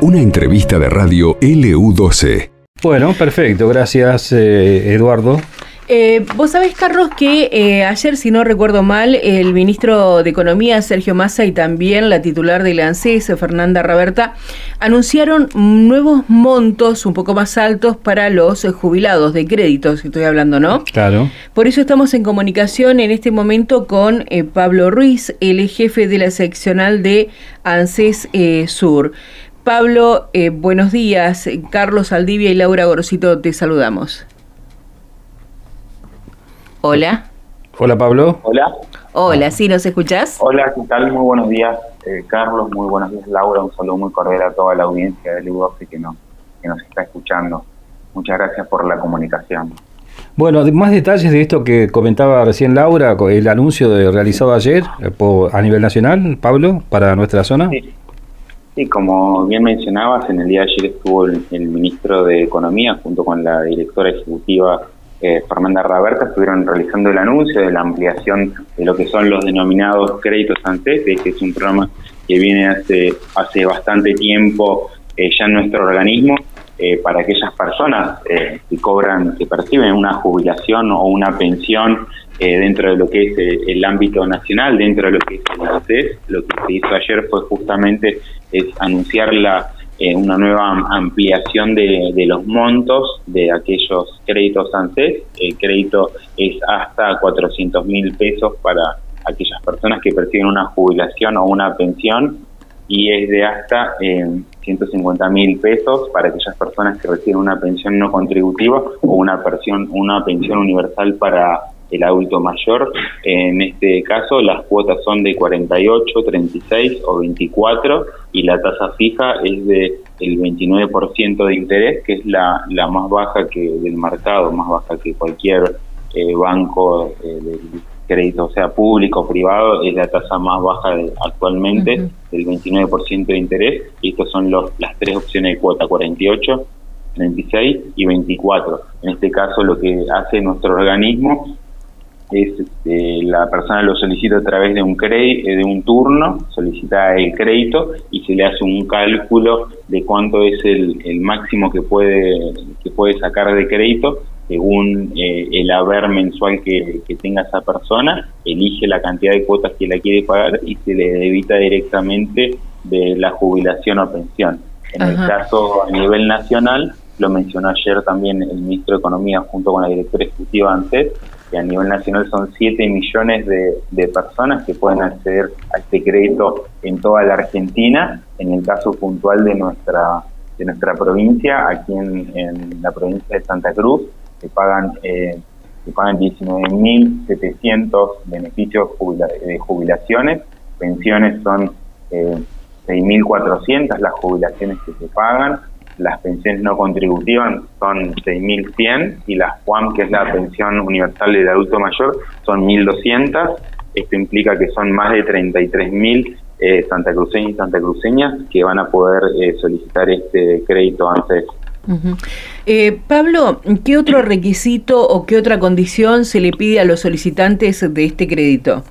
Una entrevista de radio LU12. Bueno, perfecto, gracias eh, Eduardo. Eh, Vos sabés, Carlos, que eh, ayer, si no recuerdo mal, el ministro de Economía, Sergio Massa, y también la titular de la ANSES, Fernanda Raberta, anunciaron nuevos montos un poco más altos para los jubilados de créditos, estoy hablando, ¿no? Claro. Por eso estamos en comunicación en este momento con eh, Pablo Ruiz, el jefe de la seccional de ANSES eh, Sur. Pablo, eh, buenos días. Carlos Aldivia y Laura Gorosito te saludamos. Hola. Hola Pablo. Hola. Hola, ¿sí nos escuchás? Hola, ¿qué tal? Muy buenos días, eh, Carlos. Muy buenos días, Laura. Un saludo muy cordial a toda la audiencia del U12 que nos, que nos está escuchando. Muchas gracias por la comunicación. Bueno, más detalles de esto que comentaba recién Laura, el anuncio de- realizado ayer eh, por- a nivel nacional, Pablo, para nuestra zona. Sí. Sí, como bien mencionabas, en el día de ayer estuvo el, el ministro de Economía junto con la directora ejecutiva eh, Fernanda Raberta, estuvieron realizando el anuncio de la ampliación de lo que son los denominados créditos ANSES, que es un programa que viene hace, hace bastante tiempo eh, ya en nuestro organismo, eh, para aquellas personas eh, que cobran, que perciben una jubilación o una pensión dentro de lo que es eh, el ámbito nacional, dentro de lo que es el ANSES. Lo que se hizo ayer fue justamente es anunciar la, eh, una nueva am- ampliación de, de los montos de aquellos créditos ANSES. El crédito es hasta 400 mil pesos para aquellas personas que perciben una jubilación o una pensión y es de hasta eh, 150 mil pesos para aquellas personas que reciben una pensión no contributiva o una pensión, una pensión universal para el adulto mayor. En este caso, las cuotas son de 48, 36 o 24 y la tasa fija es de el 29% de interés, que es la, la más baja que del mercado, más baja que cualquier eh, banco eh, del crédito, sea público o privado, es la tasa más baja de- actualmente, Ujú. del 29% de interés, y estas son los, las tres opciones de cuota, 48, 36 y 24. En este caso, lo que hace nuestro organismo es este, la persona lo solicita a través de un cre- eh, de un turno, solicita el crédito y se le hace un cálculo de cuánto es el, el máximo que puede que puede sacar de crédito según eh, el haber mensual que, que tenga esa persona, elige la cantidad de cuotas que la quiere pagar y se le debita directamente de la jubilación o pensión. En el caso a nivel nacional, lo mencionó ayer también el ministro de Economía junto con la directora ejecutiva ANSES, que a nivel nacional son 7 millones de, personas que pueden acceder a este crédito en toda la Argentina. En el caso puntual de nuestra de nuestra provincia, aquí en, la provincia de Santa Cruz, se pagan eh, se pagan 19.700 beneficios de jubilaciones, pensiones son eh, 6.400 las jubilaciones que se pagan, las pensiones no contributivas son 6.100 y las PUAM, que es la pensión universal del adulto mayor, son 1.200. Esto implica que son más de 33.000 eh, santacruceños y santacruceñas que van a poder eh, solicitar este crédito antes. Eh, Pablo, ¿qué otro requisito o qué otra condición se le pide a los solicitantes de este crédito?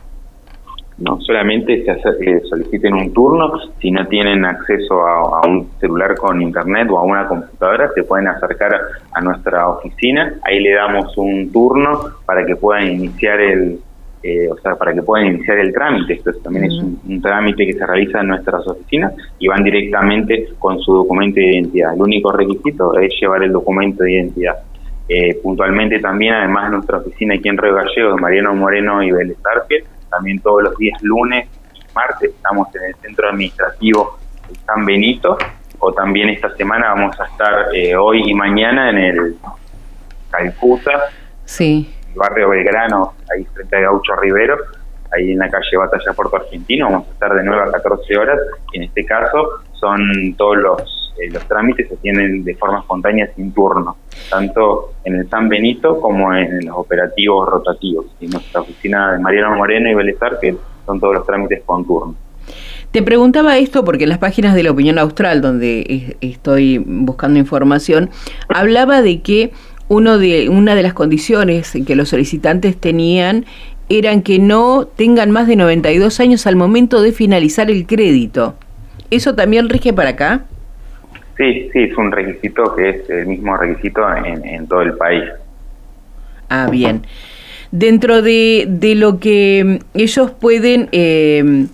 No solamente se hace- soliciten un turno, si no tienen acceso a, a un celular con internet o a una computadora, se pueden acercar a, nuestra oficina, ahí le damos un turno para que puedan iniciar el, eh, o sea, para que puedan iniciar el trámite. Esto es- también es un, un trámite que se realiza en nuestras oficinas y van directamente con su documento de identidad. El único requisito es llevar el documento de identidad. Eh, puntualmente también, además de nuestra oficina aquí en Río Gallegos, Mariano Moreno y Vélez Arfiel, también todos los días lunes y martes estamos en el centro administrativo de San Benito, o también esta semana vamos a estar eh, hoy y mañana en el Calcuta, Sí. el barrio Belgrano, ahí frente a Gaucho Rivero, ahí en la calle Batalla Puerto Argentino, vamos a estar de 9 a 14 horas, y en este caso son todos los, eh, los trámites se tienen de forma espontánea sin turno, tanto en el San Benito como en los operativos rotativos. Y nuestra oficina de Mariano Moreno y Belezar, que son todos los trámites con turno. Te preguntaba esto porque en las páginas de la Opinión Austral, donde es- estoy buscando información, hablaba de que uno de, una de las condiciones que los solicitantes tenían eran que no tengan más de 92 años al momento de finalizar el crédito. ¿Eso también rige para acá? Sí, sí, es un requisito que es el mismo requisito en, todo el país. Ah, bien. Dentro de, de lo que ellos pueden eh,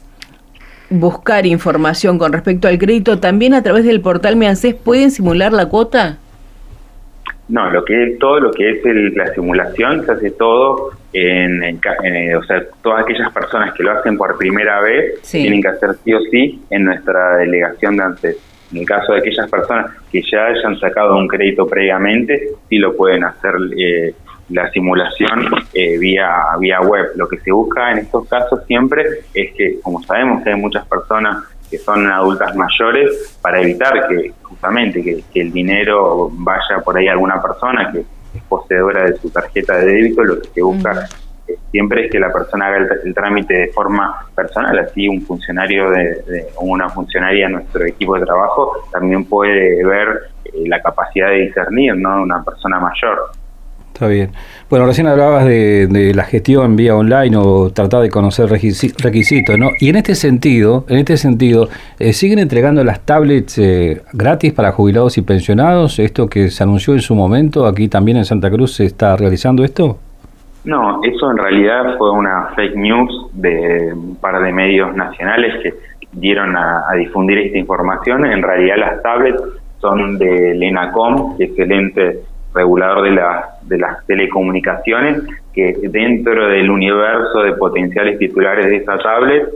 buscar información con respecto al crédito, también a través del portal MeANSES pueden simular la cuota. No, lo que es, todo lo que es la simulación se hace todo en, en, o sea, todas aquellas personas que lo hacen por primera vez tienen que hacer sí o sí en nuestra delegación de ANSES. En el caso de aquellas personas que ya hayan sacado un crédito previamente, sí lo pueden hacer eh, la simulación eh, vía, vía web. Lo que se busca en estos casos siempre es que, como sabemos que hay muchas personas que son adultas mayores, para evitar que justamente que, el dinero vaya por ahí a alguna persona que es poseedora de su tarjeta de débito, lo que se busca siempre es que la persona haga el, trámite de forma personal, así un funcionario de, o una funcionaria de nuestro equipo de trabajo también puede ver eh, la capacidad de discernir, ¿no? Una persona mayor. Está bien. Bueno, recién hablabas de, la gestión vía online o tratar de conocer requisitos, ¿no? Y en este sentido, en este sentido, eh, siguen entregando las tablets eh, gratis para jubilados y pensionados. Esto que se anunció en su momento, aquí también en Santa Cruz se está realizando esto. No, eso en realidad fue una fake news de un par de medios nacionales que dieron a, difundir esta información. En realidad las tablets son de Lenacom, que es el ente regulador de, la, de las telecomunicaciones, que dentro del universo de potenciales titulares de esa tablet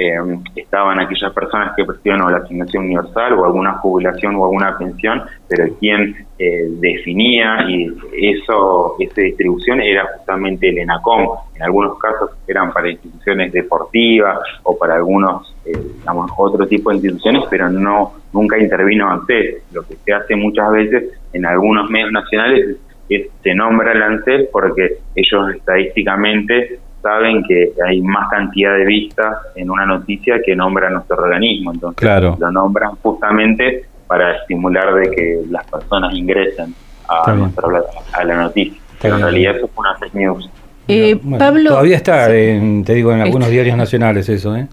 eh, estaban aquellas personas que percibían la asignación universal o alguna jubilación o alguna pensión, pero quien eh, definía y eso esa distribución era justamente el ENACOM. En algunos casos eran para instituciones deportivas o para algunos, eh, digamos, otro tipo de instituciones, pero no nunca intervino ANSES. Lo que se hace muchas veces en algunos medios nacionales es se nombra el ANSES porque ellos estadísticamente saben que hay más cantidad de vistas en una noticia que nombra nuestro organismo. Entonces lo nombran justamente para estimular de que las personas ingresen a, a la noticia. Pero en realidad eso fue una fake news. Eh, Pablo, todavía está, te digo, en algunos diarios nacionales eso, ¿eh?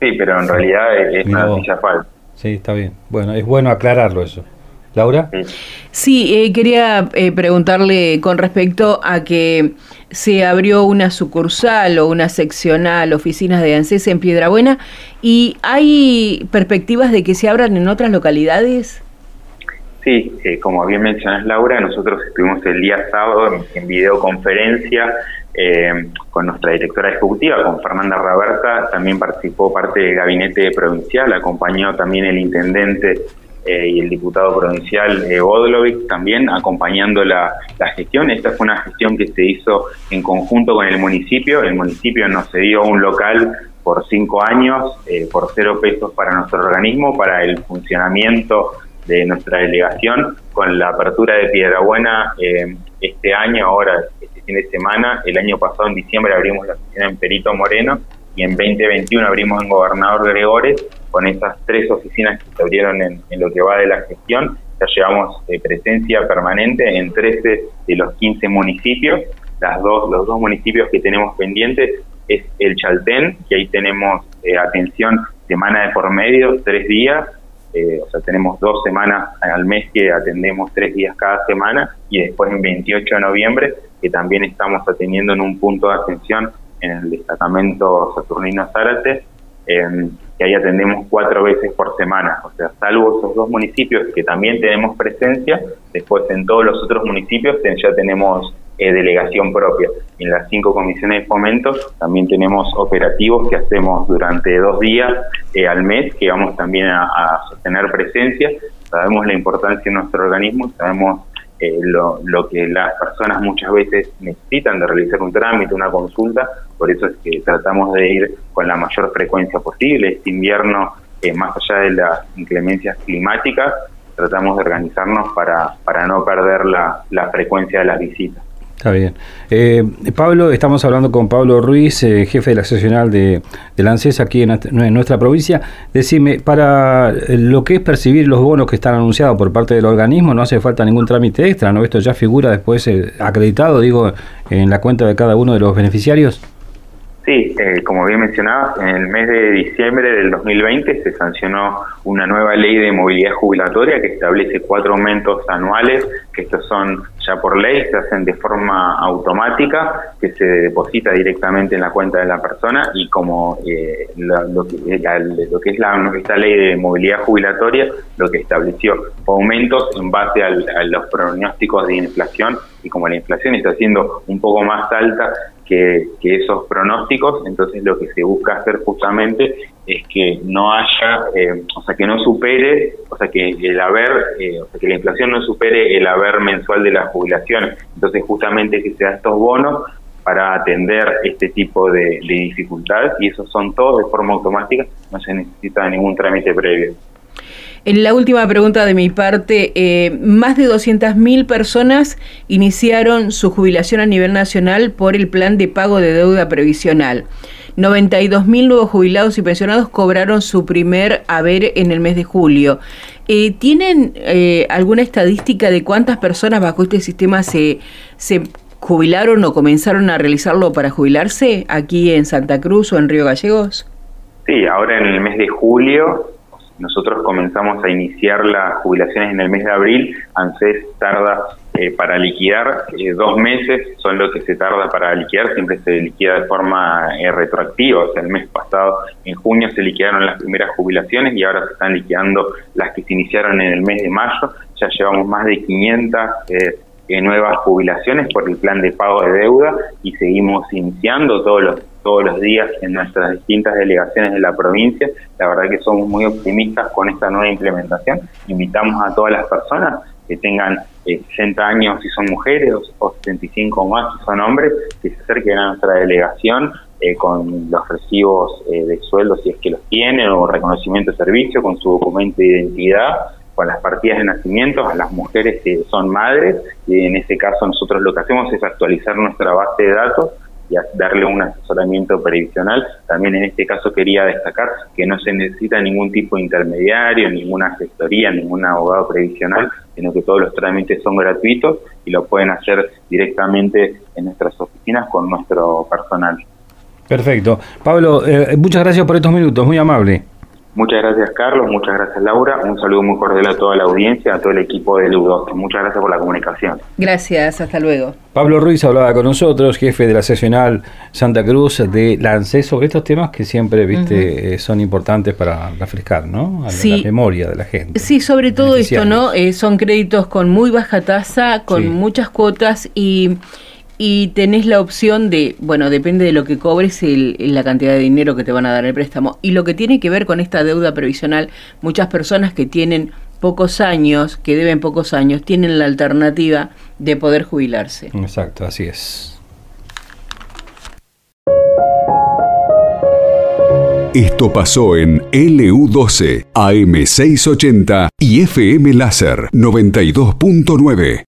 Sí, pero en realidad es una noticia falsa. Sí, está bien. Bueno, es bueno aclararlo eso. Laura. Sí, eh, quería eh, preguntarle con respecto a que se abrió una sucursal o una seccional, oficinas de ANSES en Piedrabuena, y hay perspectivas de que se abran en otras localidades. Sí, eh, como bien mencionas Laura, nosotros estuvimos el día sábado en, videoconferencia con nuestra directora ejecutiva, con Fernanda Raberta, también participó parte del gabinete provincial, acompañó también el intendente eh, y el diputado provincial eh, también acompañando la, gestión. Esta fue una gestión que se hizo en conjunto con el municipio. El municipio nos cedió un local por cinco años, eh, por cero pesos para nuestro organismo, para el funcionamiento de nuestra delegación, con la apertura de Piedrabuena eh, este año, ahora este fin de semana, el año pasado en diciembre abrimos la oficina en Perito Moreno y en 2021 abrimos en Gobernador Gregores con esas tres oficinas que se abrieron en, lo que va de la gestión. Ya llevamos eh, presencia permanente en 13 de los 15 municipios. Las dos, los dos municipios que tenemos pendientes es el Chaltén, que ahí tenemos eh, atención semana de por medio, tres días, eh, o sea, tenemos dos semanas al mes que atendemos tres días cada semana y después en 28 de noviembre que también estamos atendiendo en un punto de atención en el destacamento Saturnino Zárate, que ahí atendemos cuatro veces por semana. O sea, salvo esos dos municipios que también tenemos presencia, después en todos los otros municipios ya tenemos eh, delegación propia. En las cinco comisiones de fomento también tenemos operativos que hacemos durante dos días eh, al mes, que vamos también a, a sostener presencia. Sabemos la importancia de nuestro organismo, sabemos eh, lo, lo, que las personas muchas veces necesitan de realizar un trámite, una consulta, por eso es que tratamos de ir con la mayor frecuencia posible. Este invierno, eh, más allá de las inclemencias climáticas, tratamos de organizarnos para, para no perder la, la frecuencia de las visitas. Está bien. Eh, Pablo, estamos hablando con Pablo Ruiz, eh, jefe de la seccional de, de la ANSES aquí en, nuestra provincia. Decime, para lo que es percibir los bonos que están anunciados por parte del organismo, no hace falta ningún trámite extra, ¿no? Esto ya figura después eh, acreditado, digo, en la cuenta de cada uno de los beneficiarios. Sí, eh, como bien mencionabas, en el mes de diciembre del 2020 se sancionó una nueva ley de movilidad jubilatoria que establece cuatro aumentos anuales, que estos son ya por ley, se hacen de forma automática, que se deposita directamente en la cuenta de la persona y como eh, lo, que, lo, que, es la, esta ley de movilidad jubilatoria, lo que estableció aumentos en base a los pronósticos de inflación y como la inflación está siendo un poco más alta que, esos pronósticos, entonces lo que se busca hacer justamente es que no haya, eh, o sea, que no supere, o sea, que el haber, eh, o sea, que la inflación no supere el haber mensual de las jubilaciones. Entonces, justamente que se da estos bonos para atender este tipo de, de dificultades y esos son todos de forma automática, no se necesita ningún trámite previo. En la última pregunta de mi parte, eh, más de 200.000 personas iniciaron su jubilación a nivel nacional por el plan de pago de deuda previsional. 92.000 nuevos jubilados y pensionados cobraron su primer haber en el mes de julio. Eh, ¿Tienen eh, alguna estadística de cuántas personas bajo este sistema se, se jubilaron o comenzaron a realizarlo para jubilarse aquí en Santa Cruz o en Río Gallegos? Sí, ahora en el mes de julio nosotros comenzamos a iniciar las jubilaciones en el mes de abril, ANSES tarda eh, para liquidar eh, dos meses, son lo que se tarda para liquidar, siempre se liquida de forma eh, retroactiva, o sea, el mes pasado, en junio se liquidaron las primeras jubilaciones y ahora se están liquidando las que se iniciaron en el mes de mayo, ya llevamos más de 500 nuevas jubilaciones por el plan de pago de deuda y seguimos iniciando todos los todos los días en nuestras distintas delegaciones de la provincia. La verdad que somos muy optimistas con esta nueva implementación. Invitamos a todas las personas que tengan 60 eh, años si son mujeres o 75 o más si son hombres, que se acerquen a nuestra delegación eh, con los recibos eh, de sueldo si es que los tienen o reconocimiento de servicio, con su documento de identidad con las partidas de nacimiento a las mujeres que son madres y en ese caso nosotros lo que hacemos es actualizar nuestra base de datos y darle un asesoramiento previsional. También en este caso quería destacar que no se necesita ningún tipo de intermediario, ninguna gestoría, ningún abogado previsional, sino que todos los trámites son gratuitos y lo pueden hacer directamente en nuestras oficinas con nuestro personal. Perfecto. Pablo, eh, muchas gracias por estos minutos, muy amable. Muchas gracias Carlos, muchas gracias Laura, un saludo muy cordial a toda la audiencia, a todo el equipo de u Muchas gracias por la comunicación. Gracias, hasta luego. Pablo Ruiz hablaba con nosotros, jefe de la seccional Santa Cruz de Lance, sobre estos temas que siempre viste eh, son importantes para refrescar, ¿no? A la memoria de la gente. Sí, sobre todo esto, ¿no? Eh, son créditos con muy baja tasa, con muchas cuotas y y tenés la opción de, bueno, depende de lo que cobres, el, la cantidad de dinero que te van a dar el préstamo. Y lo que tiene que ver con esta deuda previsional, muchas personas que tienen pocos años, que deben pocos años, tienen la alternativa de poder jubilarse. Exacto, así es. Esto pasó en LU12, AM680 y FM Láser 92.9.